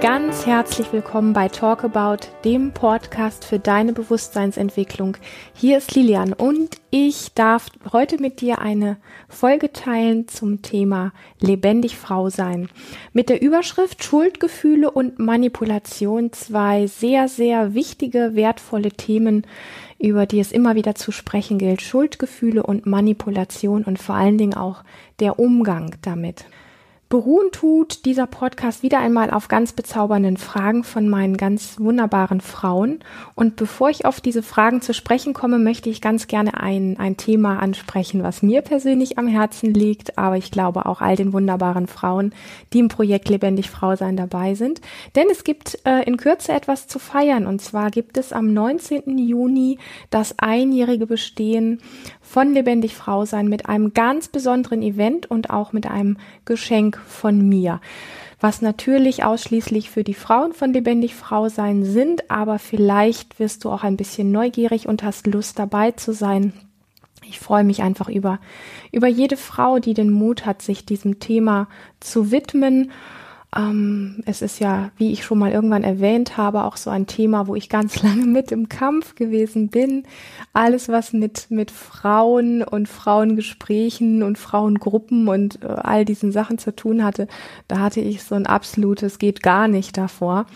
Ganz herzlich willkommen bei Talk About, dem Podcast für deine Bewusstseinsentwicklung. Hier ist Lilian und ich darf heute mit dir eine Folge teilen zum Thema lebendig Frau sein. Mit der Überschrift Schuldgefühle und Manipulation zwei sehr, sehr wichtige, wertvolle Themen, über die es immer wieder zu sprechen gilt. Schuldgefühle und Manipulation und vor allen Dingen auch der Umgang damit. Beruhen tut dieser Podcast wieder einmal auf ganz bezaubernden Fragen von meinen ganz wunderbaren Frauen. Und bevor ich auf diese Fragen zu sprechen komme, möchte ich ganz gerne ein, ein Thema ansprechen, was mir persönlich am Herzen liegt, aber ich glaube auch all den wunderbaren Frauen, die im Projekt Lebendig Frau sein dabei sind. Denn es gibt äh, in Kürze etwas zu feiern. Und zwar gibt es am 19. Juni das einjährige Bestehen von Lebendig Frau sein mit einem ganz besonderen Event und auch mit einem Geschenk von mir. Was natürlich ausschließlich für die Frauen von Lebendig Frau sein sind, aber vielleicht wirst du auch ein bisschen neugierig und hast Lust dabei zu sein. Ich freue mich einfach über, über jede Frau, die den Mut hat, sich diesem Thema zu widmen ähm, es ist ja, wie ich schon mal irgendwann erwähnt habe, auch so ein Thema, wo ich ganz lange mit im Kampf gewesen bin. Alles, was mit, mit Frauen und Frauengesprächen und Frauengruppen und äh, all diesen Sachen zu tun hatte, da hatte ich so ein absolutes geht gar nicht davor.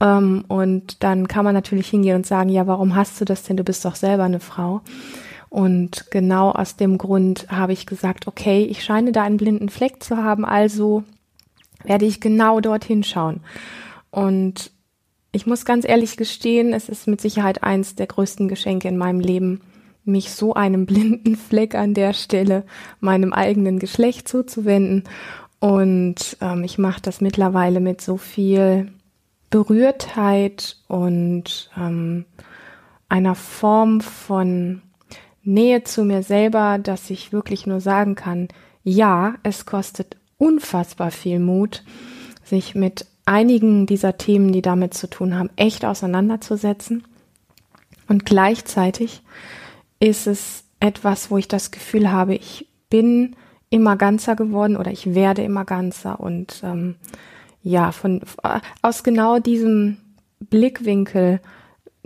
Ähm, und dann kann man natürlich hingehen und sagen, ja, warum hast du das denn? Du bist doch selber eine Frau. Und genau aus dem Grund habe ich gesagt, okay, ich scheine da einen blinden Fleck zu haben, also werde ich genau dorthin schauen. Und ich muss ganz ehrlich gestehen, es ist mit Sicherheit eins der größten Geschenke in meinem Leben, mich so einem blinden Fleck an der Stelle meinem eigenen Geschlecht zuzuwenden. Und ähm, ich mache das mittlerweile mit so viel Berührtheit und ähm, einer Form von Nähe zu mir selber, dass ich wirklich nur sagen kann, ja, es kostet unfassbar viel Mut, sich mit einigen dieser Themen, die damit zu tun haben, echt auseinanderzusetzen. Und gleichzeitig ist es etwas, wo ich das Gefühl habe, ich bin immer ganzer geworden oder ich werde immer ganzer. Und ähm, ja, von aus genau diesem Blickwinkel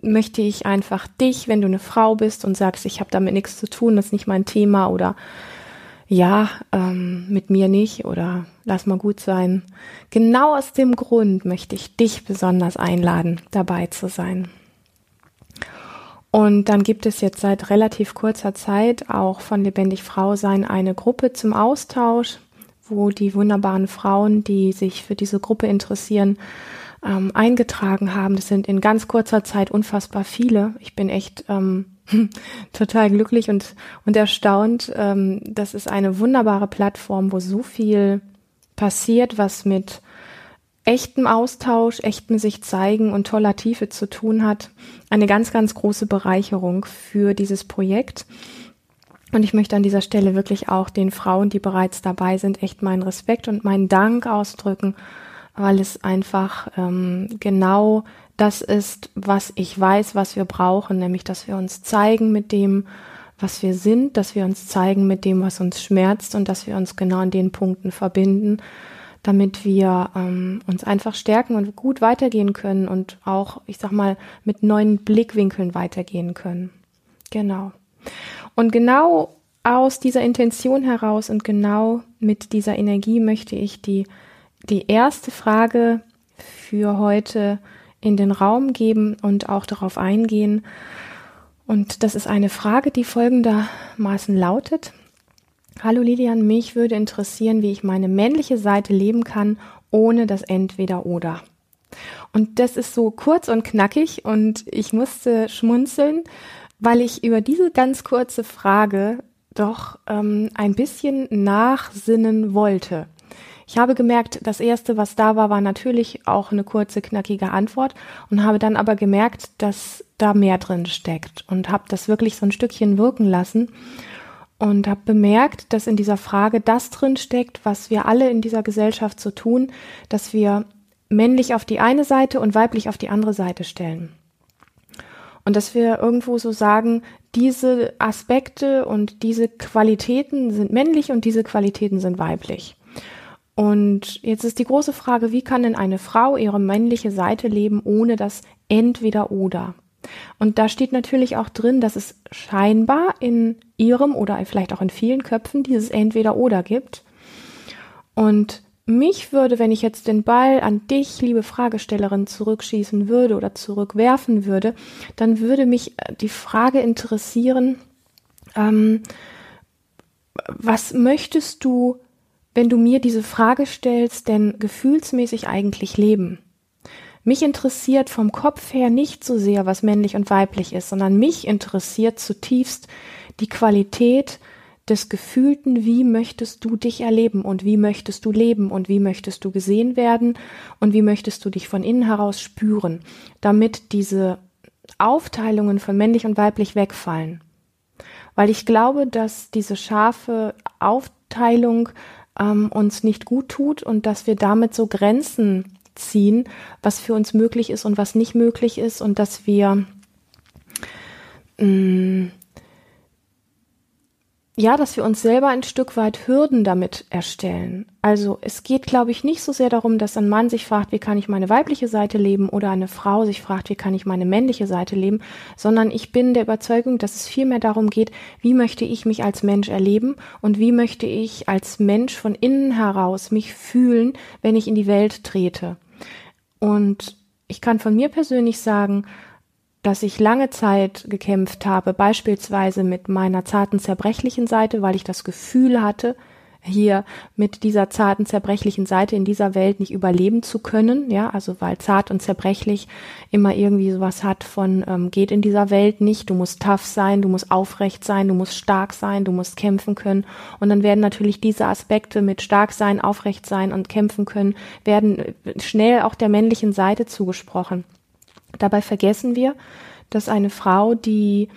möchte ich einfach dich, wenn du eine Frau bist und sagst, ich habe damit nichts zu tun, das ist nicht mein Thema oder ja, ähm, mit mir nicht oder lass mal gut sein. Genau aus dem Grund möchte ich dich besonders einladen, dabei zu sein. Und dann gibt es jetzt seit relativ kurzer Zeit auch von Lebendig Frau sein eine Gruppe zum Austausch, wo die wunderbaren Frauen, die sich für diese Gruppe interessieren, ähm, eingetragen haben. Das sind in ganz kurzer Zeit unfassbar viele. Ich bin echt ähm, total glücklich und, und erstaunt. Ähm, das ist eine wunderbare Plattform, wo so viel passiert, was mit echtem Austausch, echtem sich zeigen und toller Tiefe zu tun hat. Eine ganz, ganz große Bereicherung für dieses Projekt. Und ich möchte an dieser Stelle wirklich auch den Frauen, die bereits dabei sind, echt meinen Respekt und meinen Dank ausdrücken, weil es einfach ähm, genau das ist, was ich weiß, was wir brauchen, nämlich dass wir uns zeigen mit dem, was wir sind, dass wir uns zeigen mit dem, was uns schmerzt und dass wir uns genau an den Punkten verbinden, damit wir ähm, uns einfach stärken und gut weitergehen können und auch, ich sag mal, mit neuen Blickwinkeln weitergehen können. Genau. Und genau aus dieser Intention heraus und genau mit dieser Energie möchte ich die, die erste Frage für heute in den Raum geben und auch darauf eingehen. Und das ist eine Frage, die folgendermaßen lautet. Hallo Lilian, mich würde interessieren, wie ich meine männliche Seite leben kann, ohne das Entweder-Oder. Und das ist so kurz und knackig und ich musste schmunzeln, weil ich über diese ganz kurze Frage doch ähm, ein bisschen nachsinnen wollte. Ich habe gemerkt, das erste, was da war, war natürlich auch eine kurze, knackige Antwort und habe dann aber gemerkt, dass da mehr drin steckt und habe das wirklich so ein Stückchen wirken lassen und habe bemerkt, dass in dieser Frage das drin steckt, was wir alle in dieser Gesellschaft so tun, dass wir männlich auf die eine Seite und weiblich auf die andere Seite stellen. Und dass wir irgendwo so sagen, diese Aspekte und diese Qualitäten sind männlich und diese Qualitäten sind weiblich. Und jetzt ist die große Frage, wie kann denn eine Frau ihre männliche Seite leben, ohne das entweder oder? Und da steht natürlich auch drin, dass es scheinbar in ihrem oder vielleicht auch in vielen Köpfen dieses entweder oder gibt. Und mich würde, wenn ich jetzt den Ball an dich, liebe Fragestellerin, zurückschießen würde oder zurückwerfen würde, dann würde mich äh, die Frage interessieren, ähm, was möchtest du, wenn du mir diese Frage stellst, denn gefühlsmäßig eigentlich leben? Mich interessiert vom Kopf her nicht so sehr, was männlich und weiblich ist, sondern mich interessiert zutiefst die Qualität des Gefühlten, wie möchtest du dich erleben und wie möchtest du leben und wie möchtest du gesehen werden und wie möchtest du dich von innen heraus spüren, damit diese Aufteilungen von männlich und weiblich wegfallen. Weil ich glaube, dass diese scharfe Aufteilung ähm, uns nicht gut tut und dass wir damit so Grenzen ziehen, was für uns möglich ist und was nicht möglich ist und dass wir mh, mm, ja, dass wir uns selber ein Stück weit Hürden damit erstellen. Also es geht, glaube ich, nicht so sehr darum, dass ein Mann sich fragt, wie kann ich meine weibliche Seite leben oder eine Frau sich fragt, wie kann ich meine männliche Seite leben, sondern ich bin der Überzeugung, dass es vielmehr darum geht, wie möchte ich mich als Mensch erleben und wie möchte ich als Mensch von innen heraus mich fühlen, wenn ich in die Welt trete. Und ich kann von mir persönlich sagen, dass ich lange Zeit gekämpft habe, beispielsweise mit meiner zarten zerbrechlichen Seite, weil ich das Gefühl hatte, hier mit dieser zarten zerbrechlichen Seite in dieser Welt nicht überleben zu können, ja, also weil zart und zerbrechlich immer irgendwie sowas hat von ähm, geht in dieser Welt nicht, du musst tough sein, du musst aufrecht sein, du musst stark sein, du musst kämpfen können und dann werden natürlich diese Aspekte mit stark sein, aufrecht sein und kämpfen können werden äh, schnell auch der männlichen Seite zugesprochen. Dabei vergessen wir, dass eine Frau, die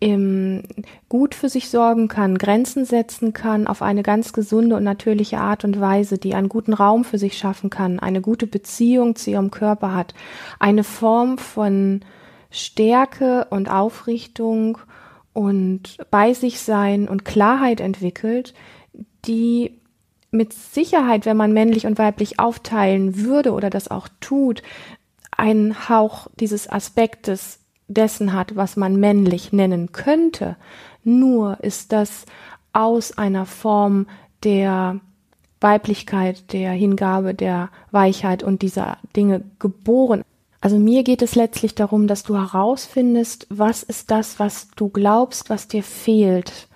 ähm, gut für sich sorgen kann, Grenzen setzen kann auf eine ganz gesunde und natürliche Art und Weise, die einen guten Raum für sich schaffen kann, eine gute Beziehung zu ihrem Körper hat, eine Form von Stärke und Aufrichtung und bei sich sein und Klarheit entwickelt, die mit Sicherheit, wenn man männlich und weiblich aufteilen würde oder das auch tut, einen Hauch dieses Aspektes dessen hat, was man männlich nennen könnte. Nur ist das aus einer Form der Weiblichkeit, der Hingabe, der Weichheit und dieser Dinge geboren. Also mir geht es letztlich darum, dass du herausfindest, was ist das, was du glaubst, was dir fehlt?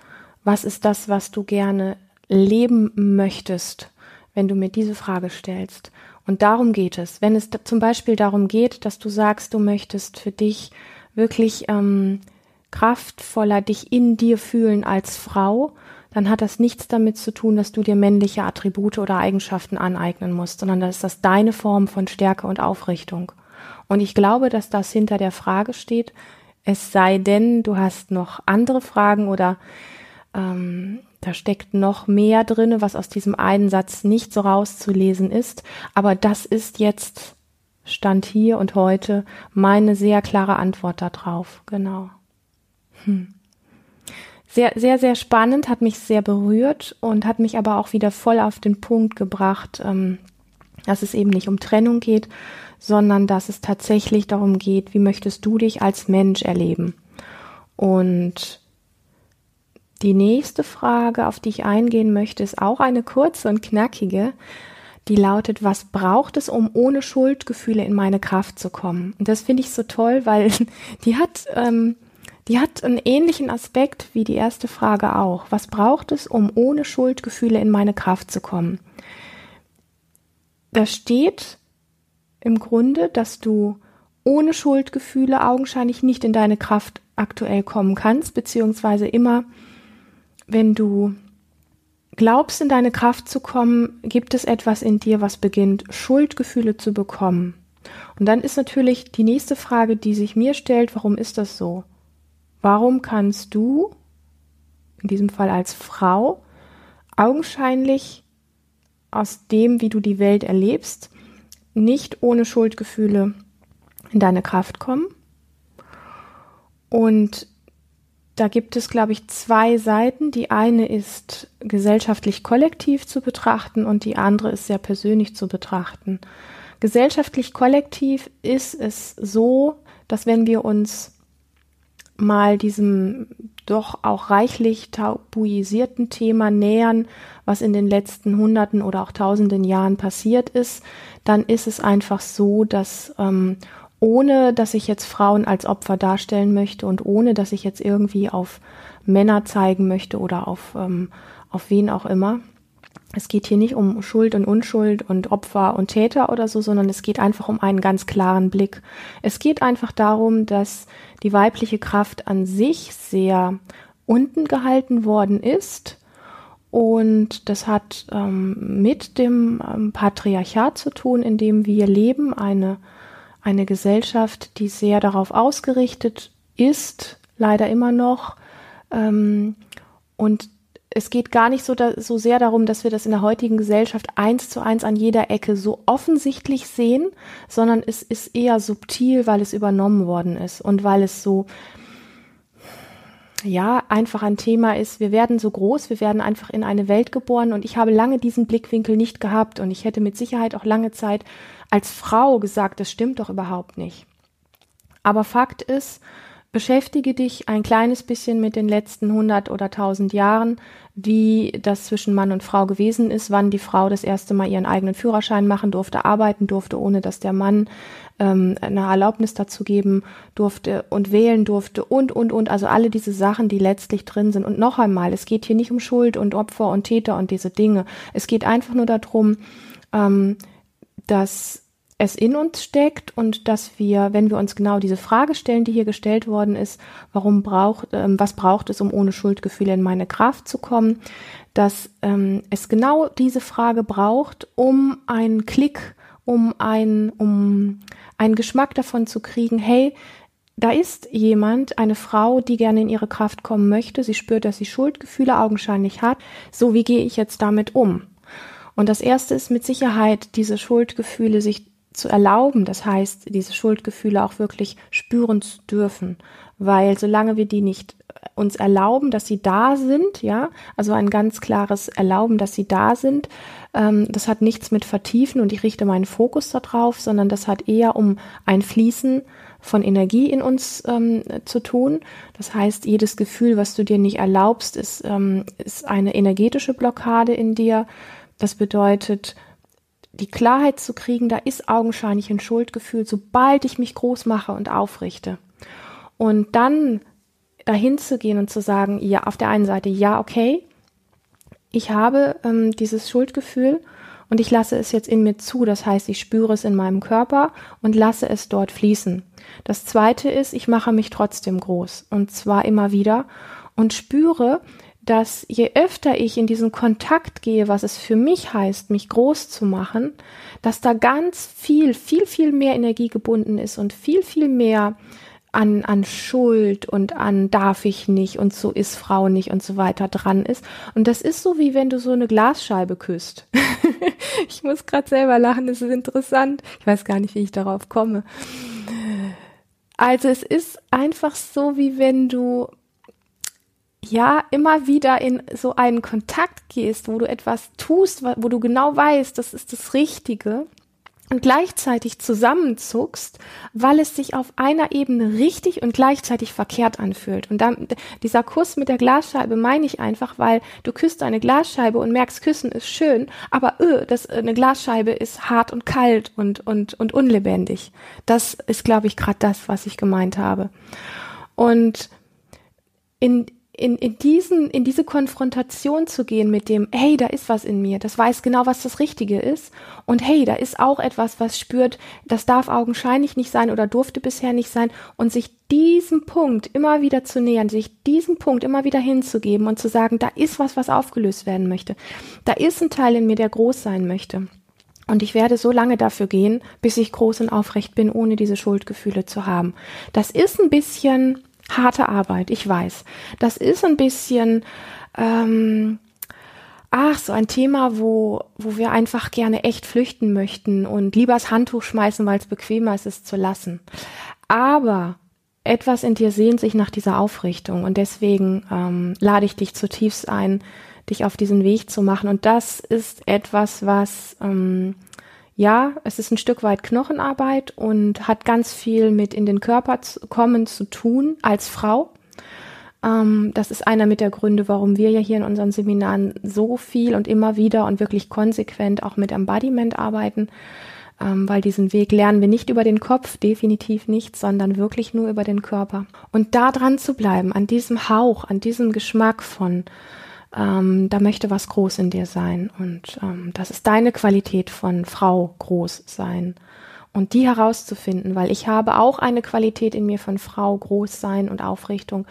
Was ist das, was du gerne leben möchtest, wenn du mir diese Frage stellst? Und darum geht es. Wenn es zum Beispiel darum geht, dass du sagst, du möchtest für dich wirklich ähm, kraftvoller dich in dir fühlen als Frau, dann hat das nichts damit zu tun, dass du dir männliche Attribute oder Eigenschaften aneignen musst, sondern das ist das deine Form von Stärke und Aufrichtung. Und ich glaube, dass das hinter der Frage steht, es sei denn, du hast noch andere Fragen oder ähm, da steckt noch mehr drin, was aus diesem einen Satz nicht so rauszulesen ist. Aber das ist jetzt Stand hier und heute meine sehr klare Antwort darauf. Genau. Hm. Sehr, sehr, sehr spannend, hat mich sehr berührt und hat mich aber auch wieder voll auf den Punkt gebracht, ähm, dass es eben nicht um Trennung geht, sondern dass es tatsächlich darum geht, wie möchtest du dich als Mensch erleben. Und die nächste Frage, auf die ich eingehen möchte, ist auch eine kurze und knackige. Die lautet, was braucht es, um ohne Schuldgefühle in meine Kraft zu kommen? Und das finde ich so toll, weil die hat, ähm, die hat einen ähnlichen Aspekt wie die erste Frage auch. Was braucht es, um ohne Schuldgefühle in meine Kraft zu kommen? Da steht im Grunde, dass du ohne Schuldgefühle augenscheinlich nicht in deine Kraft aktuell kommen kannst, beziehungsweise immer wenn du glaubst, in deine Kraft zu kommen, gibt es etwas in dir, was beginnt, Schuldgefühle zu bekommen. Und dann ist natürlich die nächste Frage, die sich mir stellt, warum ist das so? Warum kannst du, in diesem Fall als Frau, augenscheinlich aus dem, wie du die Welt erlebst, nicht ohne Schuldgefühle in deine Kraft kommen? Und da gibt es, glaube ich, zwei Seiten. Die eine ist gesellschaftlich kollektiv zu betrachten und die andere ist sehr persönlich zu betrachten. Gesellschaftlich kollektiv ist es so, dass wenn wir uns mal diesem doch auch reichlich tabuisierten Thema nähern, was in den letzten Hunderten oder auch Tausenden Jahren passiert ist, dann ist es einfach so, dass ähm, ohne dass ich jetzt Frauen als Opfer darstellen möchte und ohne dass ich jetzt irgendwie auf Männer zeigen möchte oder auf, ähm, auf wen auch immer. Es geht hier nicht um Schuld und Unschuld und Opfer und Täter oder so, sondern es geht einfach um einen ganz klaren Blick. Es geht einfach darum, dass die weibliche Kraft an sich sehr unten gehalten worden ist. Und das hat ähm, mit dem ähm, Patriarchat zu tun, in dem wir leben, eine eine Gesellschaft, die sehr darauf ausgerichtet ist, leider immer noch. Ähm, und es geht gar nicht so, da, so sehr darum, dass wir das in der heutigen Gesellschaft eins zu eins an jeder Ecke so offensichtlich sehen, sondern es ist eher subtil, weil es übernommen worden ist und weil es so, ja, einfach ein Thema ist. Wir werden so groß, wir werden einfach in eine Welt geboren und ich habe lange diesen Blickwinkel nicht gehabt und ich hätte mit Sicherheit auch lange Zeit als Frau gesagt, das stimmt doch überhaupt nicht. Aber Fakt ist, beschäftige dich ein kleines bisschen mit den letzten 100 oder 1000 Jahren, wie das zwischen Mann und Frau gewesen ist, wann die Frau das erste Mal ihren eigenen Führerschein machen durfte, arbeiten durfte, ohne dass der Mann ähm, eine Erlaubnis dazu geben durfte und wählen durfte und, und, und. Also alle diese Sachen, die letztlich drin sind. Und noch einmal, es geht hier nicht um Schuld und Opfer und Täter und diese Dinge. Es geht einfach nur darum, ähm, dass es in uns steckt und dass wir, wenn wir uns genau diese Frage stellen, die hier gestellt worden ist, warum braucht, ähm, was braucht es, um ohne Schuldgefühle in meine Kraft zu kommen, dass ähm, es genau diese Frage braucht, um einen Klick, um ein, um einen Geschmack davon zu kriegen, hey, da ist jemand, eine Frau, die gerne in ihre Kraft kommen möchte. Sie spürt, dass sie Schuldgefühle augenscheinlich hat. So, wie gehe ich jetzt damit um? Und das erste ist mit Sicherheit, diese Schuldgefühle sich zu erlauben. Das heißt, diese Schuldgefühle auch wirklich spüren zu dürfen. Weil solange wir die nicht uns erlauben, dass sie da sind, ja, also ein ganz klares Erlauben, dass sie da sind, ähm, das hat nichts mit Vertiefen und ich richte meinen Fokus darauf, sondern das hat eher um ein Fließen von Energie in uns ähm, zu tun. Das heißt, jedes Gefühl, was du dir nicht erlaubst, ist, ähm, ist eine energetische Blockade in dir das bedeutet, die Klarheit zu kriegen, da ist augenscheinlich ein Schuldgefühl, sobald ich mich groß mache und aufrichte. Und dann dahin zu gehen und zu sagen, ja, auf der einen Seite, ja, okay, ich habe ähm, dieses Schuldgefühl und ich lasse es jetzt in mir zu. Das heißt, ich spüre es in meinem Körper und lasse es dort fließen. Das zweite ist, ich mache mich trotzdem groß und zwar immer wieder und spüre, dass je öfter ich in diesen Kontakt gehe, was es für mich heißt, mich groß zu machen, dass da ganz viel, viel, viel mehr Energie gebunden ist und viel, viel mehr an, an Schuld und an darf ich nicht und so ist Frau nicht und so weiter dran ist. Und das ist so, wie wenn du so eine Glasscheibe küsst. ich muss gerade selber lachen, das ist interessant. Ich weiß gar nicht, wie ich darauf komme. Also es ist einfach so, wie wenn du ja immer wieder in so einen Kontakt gehst, wo du etwas tust, wo du genau weißt, das ist das Richtige und gleichzeitig zusammenzuckst, weil es sich auf einer Ebene richtig und gleichzeitig verkehrt anfühlt. Und dann dieser Kuss mit der Glasscheibe meine ich einfach, weil du küsst eine Glasscheibe und merkst, küssen ist schön, aber öh, das eine Glasscheibe ist hart und kalt und und und unlebendig. Das ist glaube ich gerade das, was ich gemeint habe. Und in in, in, diesen, in diese Konfrontation zu gehen mit dem, hey, da ist was in mir, das weiß genau, was das Richtige ist. Und hey, da ist auch etwas, was spürt, das darf augenscheinlich nicht sein oder durfte bisher nicht sein. Und sich diesem Punkt immer wieder zu nähern, sich diesem Punkt immer wieder hinzugeben und zu sagen, da ist was, was aufgelöst werden möchte. Da ist ein Teil in mir, der groß sein möchte. Und ich werde so lange dafür gehen, bis ich groß und aufrecht bin, ohne diese Schuldgefühle zu haben. Das ist ein bisschen harte Arbeit, ich weiß. Das ist ein bisschen, ähm, ach, so ein Thema, wo, wo wir einfach gerne echt flüchten möchten und lieber das Handtuch schmeißen, weil es bequemer ist, es zu lassen. Aber etwas in dir sehnt sich nach dieser Aufrichtung und deswegen ähm, lade ich dich zutiefst ein, dich auf diesen Weg zu machen. Und das ist etwas, was ähm, ja, es ist ein Stück weit Knochenarbeit und hat ganz viel mit in den Körper zu kommen zu tun als Frau. Ähm, das ist einer mit der Gründe, warum wir ja hier in unseren Seminaren so viel und immer wieder und wirklich konsequent auch mit Embodiment arbeiten, ähm, weil diesen Weg lernen wir nicht über den Kopf, definitiv nicht, sondern wirklich nur über den Körper. Und da dran zu bleiben, an diesem Hauch, an diesem Geschmack von ähm, da möchte was groß in dir sein. Und ähm, das ist deine Qualität von Frau groß sein. Und die herauszufinden, weil ich habe auch eine Qualität in mir von Frau groß sein und Aufrichtung.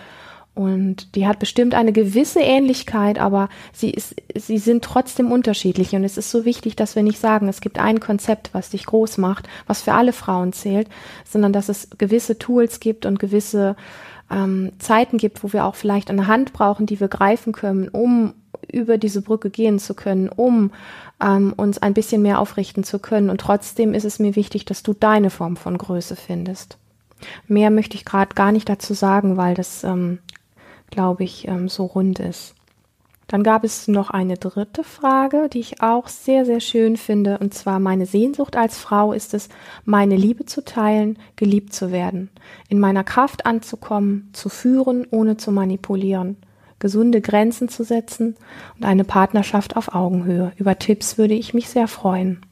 Und die hat bestimmt eine gewisse Ähnlichkeit, aber sie ist, sie sind trotzdem unterschiedlich. Und es ist so wichtig, dass wir nicht sagen, es gibt ein Konzept, was dich groß macht, was für alle Frauen zählt, sondern dass es gewisse Tools gibt und gewisse ähm, Zeiten gibt, wo wir auch vielleicht eine Hand brauchen, die wir greifen können, um über diese Brücke gehen zu können, um ähm, uns ein bisschen mehr aufrichten zu können. Und trotzdem ist es mir wichtig, dass du deine Form von Größe findest. Mehr möchte ich gerade gar nicht dazu sagen, weil das, ähm, glaube ich, ähm, so rund ist. Dann gab es noch eine dritte Frage, die ich auch sehr, sehr schön finde, und zwar meine Sehnsucht als Frau ist es, meine Liebe zu teilen, geliebt zu werden, in meiner Kraft anzukommen, zu führen, ohne zu manipulieren, gesunde Grenzen zu setzen und eine Partnerschaft auf Augenhöhe. Über Tipps würde ich mich sehr freuen.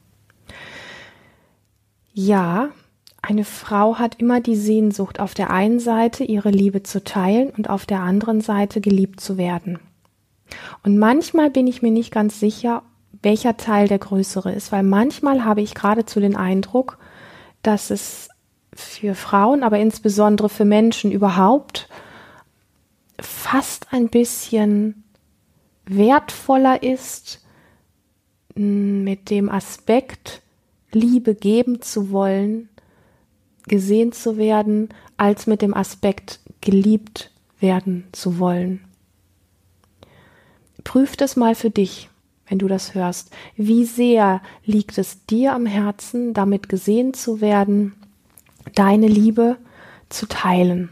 Ja, eine Frau hat immer die Sehnsucht, auf der einen Seite ihre Liebe zu teilen und auf der anderen Seite geliebt zu werden. Und manchmal bin ich mir nicht ganz sicher, welcher Teil der größere ist, weil manchmal habe ich geradezu den Eindruck, dass es für Frauen, aber insbesondere für Menschen überhaupt fast ein bisschen wertvoller ist, mit dem Aspekt Liebe geben zu wollen, gesehen zu werden, als mit dem Aspekt geliebt werden zu wollen prüf das mal für dich, wenn du das hörst. Wie sehr liegt es dir am Herzen, damit gesehen zu werden, deine Liebe zu teilen?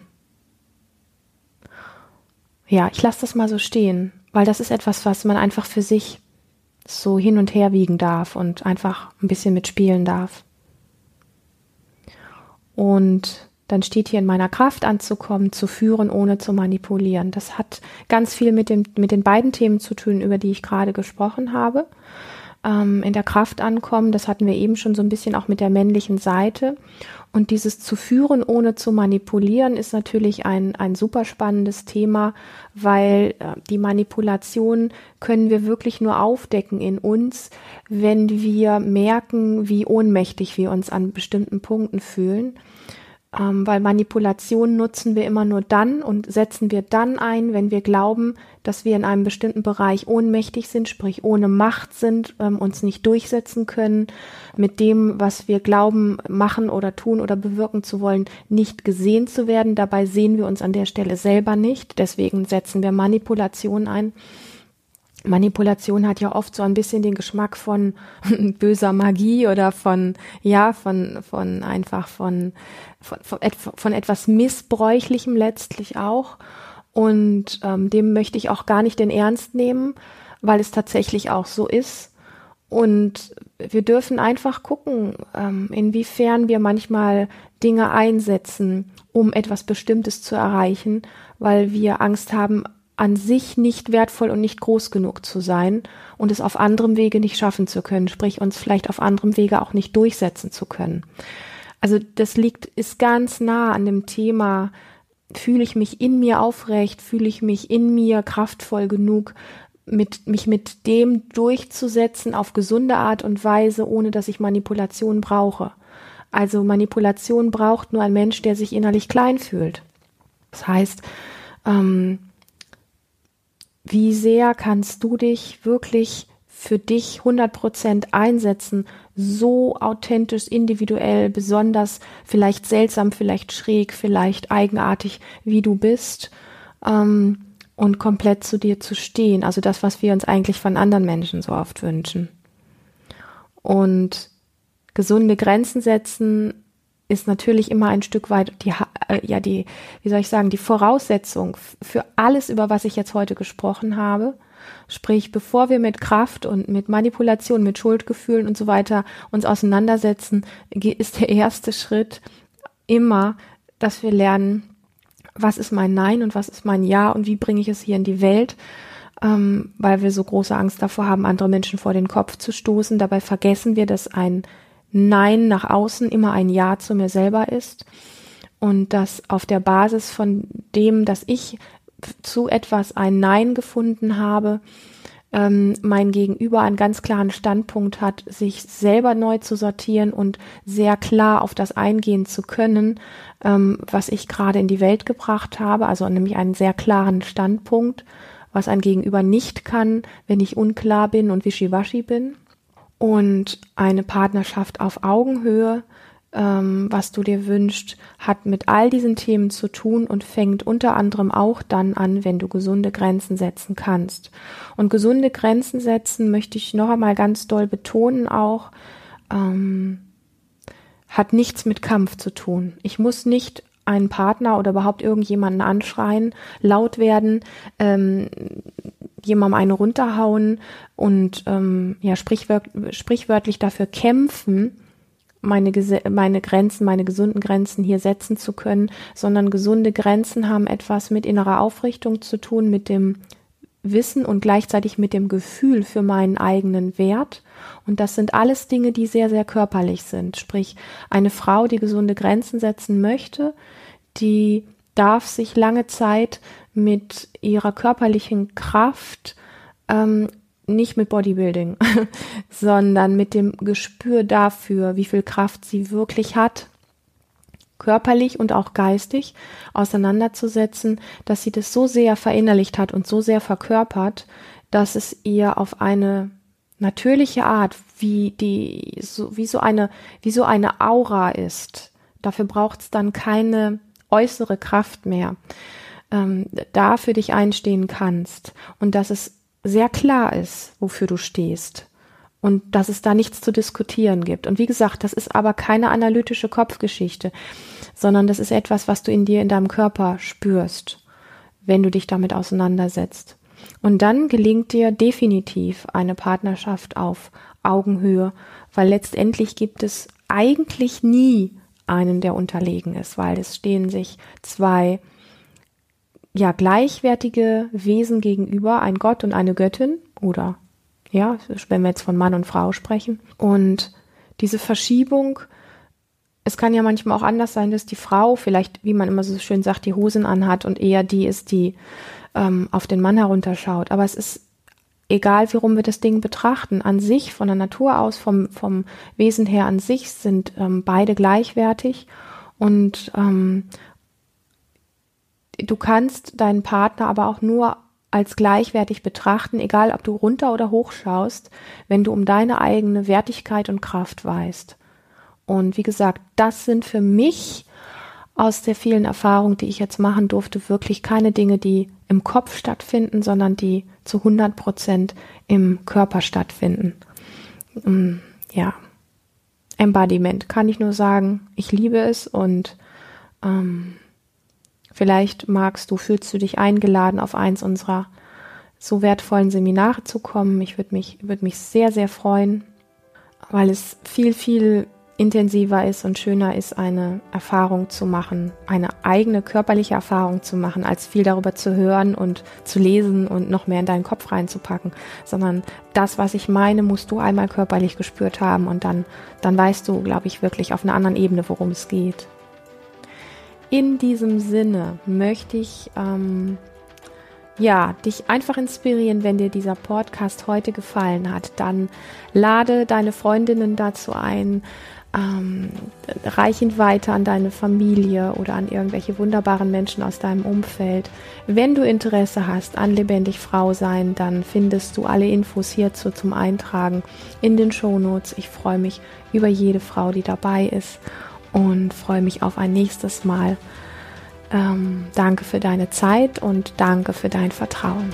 Ja, ich lasse das mal so stehen, weil das ist etwas, was man einfach für sich so hin und her wiegen darf und einfach ein bisschen mitspielen darf. Und dann steht hier in meiner Kraft anzukommen, zu führen, ohne zu manipulieren. Das hat ganz viel mit, dem, mit den beiden Themen zu tun, über die ich gerade gesprochen habe. Ähm, in der Kraft ankommen, das hatten wir eben schon so ein bisschen auch mit der männlichen Seite. Und dieses zu führen, ohne zu manipulieren, ist natürlich ein, ein super spannendes Thema, weil äh, die Manipulation können wir wirklich nur aufdecken in uns, wenn wir merken, wie ohnmächtig wir uns an bestimmten Punkten fühlen ähm, weil Manipulation nutzen wir immer nur dann und setzen wir dann ein, wenn wir glauben, dass wir in einem bestimmten Bereich ohnmächtig sind, sprich ohne Macht sind, ähm, uns nicht durchsetzen können, mit dem, was wir glauben, machen oder tun oder bewirken zu wollen, nicht gesehen zu werden. Dabei sehen wir uns an der Stelle selber nicht. Deswegen setzen wir Manipulation ein. Manipulation hat ja oft so ein bisschen den Geschmack von böser Magie oder von, ja, von, von einfach von, von, von, von etwas Missbräuchlichem letztlich auch. Und ähm, dem möchte ich auch gar nicht den Ernst nehmen, weil es tatsächlich auch so ist. Und wir dürfen einfach gucken, ähm, inwiefern wir manchmal Dinge einsetzen, um etwas Bestimmtes zu erreichen, weil wir Angst haben, an sich nicht wertvoll und nicht groß genug zu sein und es auf anderem Wege nicht schaffen zu können, sprich uns vielleicht auf anderem Wege auch nicht durchsetzen zu können. Also das liegt, ist ganz nah an dem Thema, fühle ich mich in mir aufrecht, fühle ich mich in mir kraftvoll genug, mit, mich mit dem durchzusetzen auf gesunde Art und Weise, ohne dass ich Manipulation brauche. Also Manipulation braucht nur ein Mensch, der sich innerlich klein fühlt. Das heißt, ähm, wie sehr kannst du dich wirklich für dich 100% einsetzen, so authentisch, individuell, besonders, vielleicht seltsam, vielleicht schräg, vielleicht eigenartig, wie du bist, ähm, und komplett zu dir zu stehen. Also das, was wir uns eigentlich von anderen Menschen so oft wünschen. Und gesunde Grenzen setzen ist natürlich immer ein Stück weit die, äh, ja, die, wie soll ich sagen, die Voraussetzung für alles, über was ich jetzt heute gesprochen habe. Sprich, bevor wir mit Kraft und mit Manipulation, mit Schuldgefühlen und so weiter uns auseinandersetzen, ist der erste Schritt immer, dass wir lernen, was ist mein Nein und was ist mein Ja und wie bringe ich es hier in die Welt, ähm, weil wir so große Angst davor haben, andere Menschen vor den Kopf zu stoßen. Dabei vergessen wir, dass ein Nein nach außen immer ein Ja zu mir selber ist und dass auf der Basis von dem, dass ich zu etwas ein Nein gefunden habe, ähm, mein Gegenüber einen ganz klaren Standpunkt hat, sich selber neu zu sortieren und sehr klar auf das eingehen zu können, ähm, was ich gerade in die Welt gebracht habe, also nämlich einen sehr klaren Standpunkt, was ein Gegenüber nicht kann, wenn ich unklar bin und wischiwaschi bin. Und eine Partnerschaft auf Augenhöhe, ähm, was du dir wünschst, hat mit all diesen Themen zu tun und fängt unter anderem auch dann an, wenn du gesunde Grenzen setzen kannst. Und gesunde Grenzen setzen möchte ich noch einmal ganz doll betonen auch, ähm, hat nichts mit Kampf zu tun. Ich muss nicht einen Partner oder überhaupt irgendjemanden anschreien, laut werden, ähm, jemandem eine runterhauen und ähm, ja sprichwört sprichwörtlich dafür kämpfen, meine, meine Grenzen, meine gesunden Grenzen hier setzen zu können, sondern gesunde Grenzen haben etwas mit innerer Aufrichtung zu tun, mit dem Wissen und gleichzeitig mit dem Gefühl für meinen eigenen Wert. Und das sind alles Dinge, die sehr, sehr körperlich sind. Sprich, eine Frau, die gesunde Grenzen setzen möchte, die darf sich lange Zeit mit ihrer körperlichen Kraft ähm, nicht mit Bodybuilding, sondern mit dem Gespür dafür, wie viel Kraft sie wirklich hat, körperlich und auch geistig auseinanderzusetzen, dass sie das so sehr verinnerlicht hat und so sehr verkörpert, dass es ihr auf eine natürliche Art, wie die, so, wie so eine, wie so eine Aura ist. Dafür braucht es dann keine äußere Kraft mehr, ähm, da für dich einstehen kannst und dass es sehr klar ist, wofür du stehst und dass es da nichts zu diskutieren gibt. Und wie gesagt, das ist aber keine analytische Kopfgeschichte, sondern das ist etwas, was du in dir, in deinem Körper spürst, wenn du dich damit auseinandersetzt. Und dann gelingt dir definitiv eine Partnerschaft auf Augenhöhe, weil letztendlich gibt es eigentlich nie einen, der unterlegen ist, weil es stehen sich zwei ja gleichwertige Wesen gegenüber, ein Gott und eine Göttin oder ja, wenn wir jetzt von Mann und Frau sprechen. Und diese Verschiebung, es kann ja manchmal auch anders sein, dass die Frau vielleicht, wie man immer so schön sagt, die Hosen anhat und eher die ist, die ähm, auf den Mann herunterschaut. Aber es ist egal, wie rum wir das Ding betrachten, an sich, von der Natur aus, vom, vom Wesen her an sich, sind ähm, beide gleichwertig. Und ähm, du kannst deinen Partner aber auch nur als gleichwertig betrachten, egal ob du runter oder hoch schaust, wenn du um deine eigene Wertigkeit und Kraft weißt. Und wie gesagt, das sind für mich aus der vielen Erfahrung, die ich jetzt machen durfte, wirklich keine Dinge, die im Kopf stattfinden, sondern die zu 100 Prozent im Körper stattfinden. Mm, ja, Embodiment kann ich nur sagen, ich liebe es und ähm, Vielleicht magst du, fühlst du dich eingeladen, auf eins unserer so wertvollen Seminare zu kommen. Ich würde mich, würde mich sehr, sehr freuen, weil es viel, viel intensiver ist und schöner ist, eine Erfahrung zu machen, eine eigene körperliche Erfahrung zu machen, als viel darüber zu hören und zu lesen und noch mehr in deinen Kopf reinzupacken, sondern das, was ich meine, musst du einmal körperlich gespürt haben und dann, dann weißt du, glaube ich, wirklich auf einer anderen Ebene, worum es geht. In diesem Sinne möchte ich ähm, ja dich einfach inspirieren, wenn dir dieser Podcast heute gefallen hat, dann lade deine Freundinnen dazu ein, ähm, reich weiter an deine Familie oder an irgendwelche wunderbaren Menschen aus deinem Umfeld. Wenn du Interesse hast an lebendig Frau sein, dann findest du alle Infos hierzu zum Eintragen in den Shownotes. Ich freue mich über jede Frau, die dabei ist und freue mich auf ein nächstes Mal. Ähm, danke für deine Zeit und danke für dein Vertrauen.